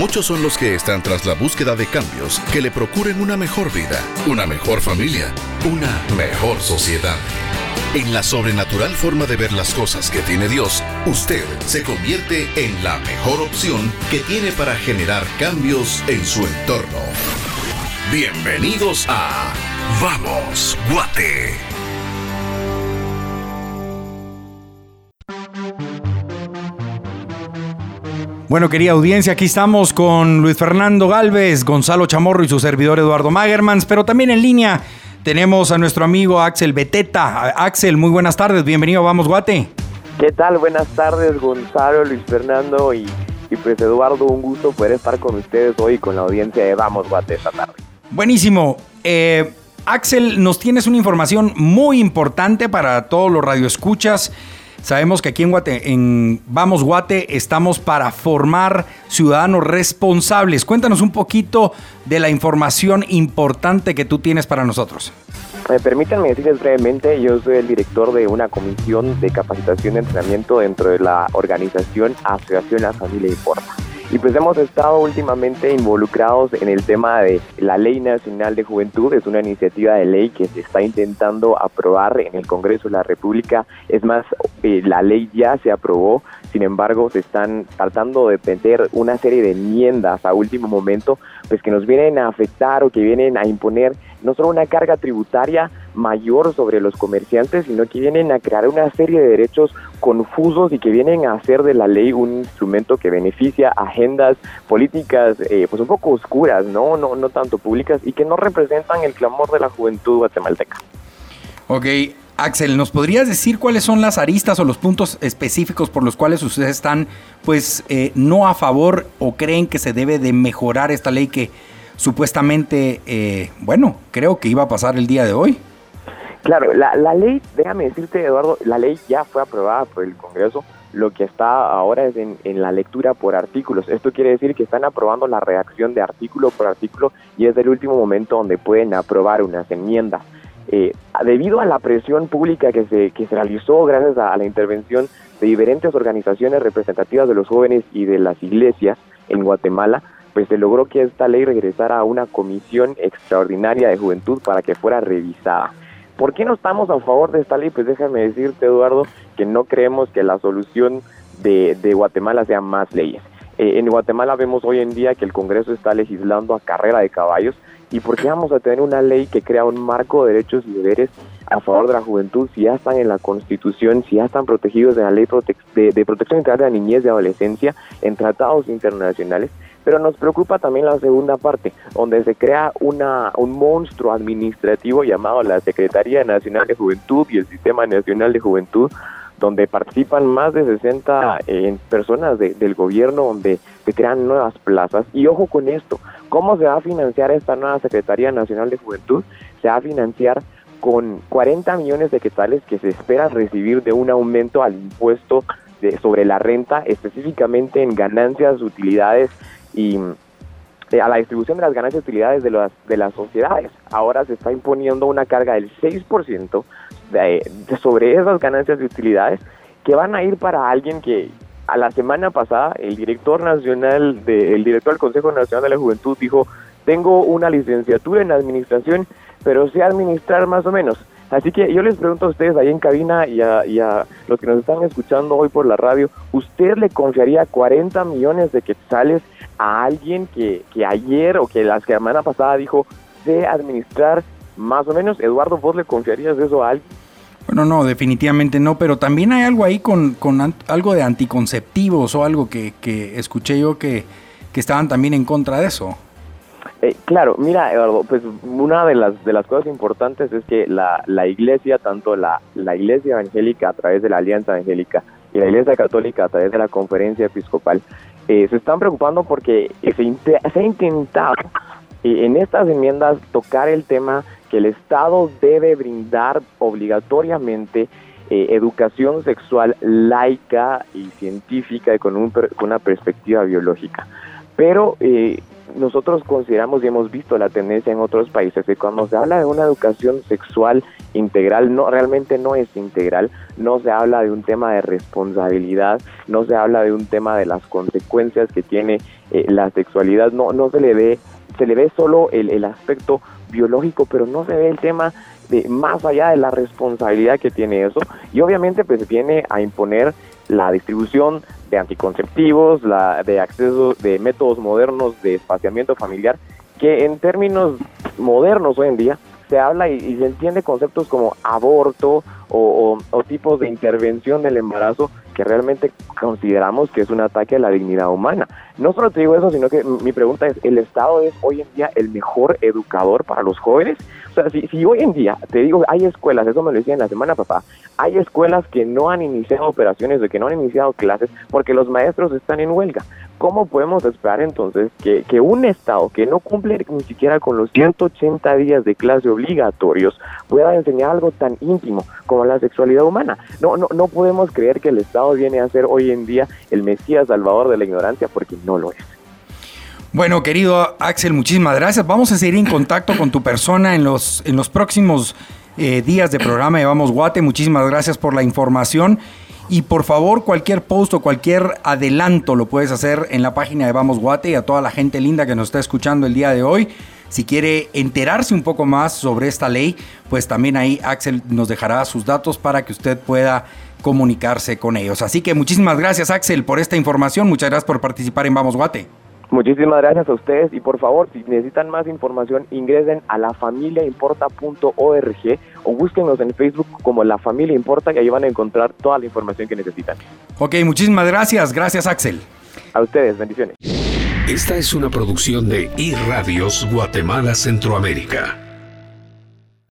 Muchos son los que están tras la búsqueda de cambios que le procuren una mejor vida, una mejor familia, una mejor sociedad. En la sobrenatural forma de ver las cosas que tiene Dios, usted se convierte en la mejor opción que tiene para generar cambios en su entorno. Bienvenidos a Vamos, Guate. Bueno, querida audiencia, aquí estamos con Luis Fernando Galvez, Gonzalo Chamorro y su servidor Eduardo Magermans, pero también en línea tenemos a nuestro amigo Axel Beteta. Axel, muy buenas tardes, bienvenido a Vamos Guate. ¿Qué tal? Buenas tardes, Gonzalo, Luis Fernando y, pues Eduardo, un gusto poder estar con ustedes hoy con la audiencia de Vamos Guate esta tarde. Buenísimo. Eh, Axel, nos tienes una información muy importante para todos los radioescuchas. Sabemos que aquí en, Guate, en Vamos Guate estamos para formar ciudadanos responsables. Cuéntanos un poquito de la información importante que tú tienes para nosotros. Eh, permítanme decirles brevemente, yo soy el director de una comisión de capacitación y entrenamiento dentro de la organización Asociación La Familia Informa. Y pues hemos estado últimamente involucrados en el tema de la Ley Nacional de Juventud. Es una iniciativa de ley que se está intentando aprobar en el Congreso de la República. Es más, eh, la ley ya se aprobó, sin embargo, se están tratando de meter una serie de enmiendas a último momento, pues que nos vienen a afectar o que vienen a imponer no solo una carga tributaria mayor sobre los comerciantes, sino que vienen a crear una serie de derechos confusos y que vienen a hacer de la ley un instrumento que beneficia agendas políticas eh, pues un poco oscuras, ¿no? No, no tanto públicas y que no representan el clamor de la juventud guatemalteca. Ok, Axel, ¿nos podrías decir cuáles son las aristas o los puntos específicos por los cuales ustedes están pues eh, no a favor o creen que se debe de mejorar esta ley que supuestamente, eh, bueno, creo que iba a pasar el día de hoy? Claro, la, la ley, déjame decirte Eduardo, la ley ya fue aprobada por el Congreso, lo que está ahora es en, en, la lectura por artículos. Esto quiere decir que están aprobando la redacción de artículo por artículo y es el último momento donde pueden aprobar unas enmiendas. Eh, debido a la presión pública que se, que se realizó gracias a, a la intervención de diferentes organizaciones representativas de los jóvenes y de las iglesias en Guatemala, pues se logró que esta ley regresara a una comisión extraordinaria de juventud para que fuera revisada. ¿Por qué no estamos a favor de esta ley? Pues déjame decirte, Eduardo, que no creemos que la solución de, Guatemala sea más leyes. Eh, en Guatemala vemos hoy en día que el Congreso está legislando a carrera de caballos. ¿Y por qué vamos a tener una ley que crea un marco de derechos y deberes a favor de la juventud si ya están en la Constitución, si ya están protegidos en la Ley de, de Protección Integral de la Niñez y Adolescencia, en tratados internacionales? Pero nos preocupa también la segunda parte, donde se crea una, un monstruo administrativo llamado la Secretaría Nacional de Juventud y el Sistema Nacional de Juventud, donde participan más de 60 eh, personas de, del gobierno, donde se crean nuevas plazas. Y ojo con esto, ¿cómo se va a financiar esta nueva Secretaría Nacional de Juventud? Se va a financiar con 40 millones de quetzales que se espera recibir de un aumento al impuesto de, sobre la renta, específicamente en ganancias, utilidades y a la distribución de las ganancias y utilidades de las, de las sociedades. Ahora se está imponiendo una carga del 6% de, de sobre esas ganancias y utilidades que van a ir para alguien que a la semana pasada el director nacional de, el director del Consejo Nacional de la Juventud dijo tengo una licenciatura en administración pero sé administrar más o menos Así que yo les pregunto a ustedes ahí en cabina y a, y a, los que nos están escuchando hoy por la radio, ¿usted le confiaría 40 millones de quetzales a alguien que, que ayer o que la semana pasada dijo de administrar más o menos? Eduardo, ¿vos le confiarías eso a alguien? Bueno, no, definitivamente no, pero también hay algo ahí con, con algo de anticonceptivos o algo que, que escuché yo que, que estaban también en contra de eso. Eh, claro, mira, Eduardo, pues una de las de las cosas importantes es que la, la iglesia, tanto la, la iglesia evangélica a través de la Alianza Evangélica y la iglesia católica a través de la conferencia episcopal, eh, se están preocupando porque se, se ha intentado eh, en estas enmiendas tocar el tema que el Estado debe brindar obligatoriamente eh, educación sexual laica y científica y con, un, con una perspectiva biológica. Pero eh, nosotros consideramos y hemos visto la tendencia en otros países que cuando se habla de una educación sexual integral, no realmente no es integral, no se habla de un tema de responsabilidad, no se habla de un tema de las consecuencias que tiene eh, la sexualidad, no, no se le ve, se le ve solo el, el aspecto biológico, pero no se ve el tema de más allá de la responsabilidad que tiene eso. Y obviamente pues viene a imponer la distribución de anticonceptivos, la de acceso de métodos modernos de espaciamiento familiar, que en términos modernos hoy en día se habla y, se entiende conceptos como aborto o, o, tipos de intervención del embarazo que realmente consideramos que es un ataque a la dignidad humana. No solo te digo eso, sino que mi pregunta es, ¿el Estado es hoy en día el mejor educador para los jóvenes? O sea, si, si hoy en día, te digo, hay escuelas, eso me lo decían la semana pasada, hay escuelas que no han iniciado operaciones o que no han iniciado clases porque los maestros están en huelga. ¿Cómo podemos esperar entonces que, un Estado que no cumple ni siquiera con los 180 días de clase obligatorios pueda enseñar algo tan íntimo como la sexualidad humana? No, no, no podemos creer que el Estado viene a ser hoy en día el Mesías salvador de la ignorancia porque no lo es. Bueno, querido Axel, muchísimas gracias. Vamos a seguir en contacto con tu persona en los, en los próximos eh, días de programa de Vamos Guate. Muchísimas gracias por la información. Y por favor, cualquier post o cualquier adelanto lo puedes hacer en la página de Vamos Guate y a toda la gente linda que nos está escuchando el día de hoy. Si quiere enterarse un poco más sobre esta ley, pues también ahí Axel nos dejará sus datos para que usted pueda comunicarse con ellos. Así que muchísimas gracias Axel por esta información. Muchas gracias por participar en Vamos Guate. Muchísimas gracias a ustedes y por favor, si necesitan más información, ingresen a lafamiliaimporta.org o búsquenos en Facebook como La Familia Importa y ahí van a encontrar toda la información que necesitan. Ok, muchísimas gracias. Gracias, Axel. A ustedes, bendiciones. Esta es una producción de iRadios Guatemala Centroamérica.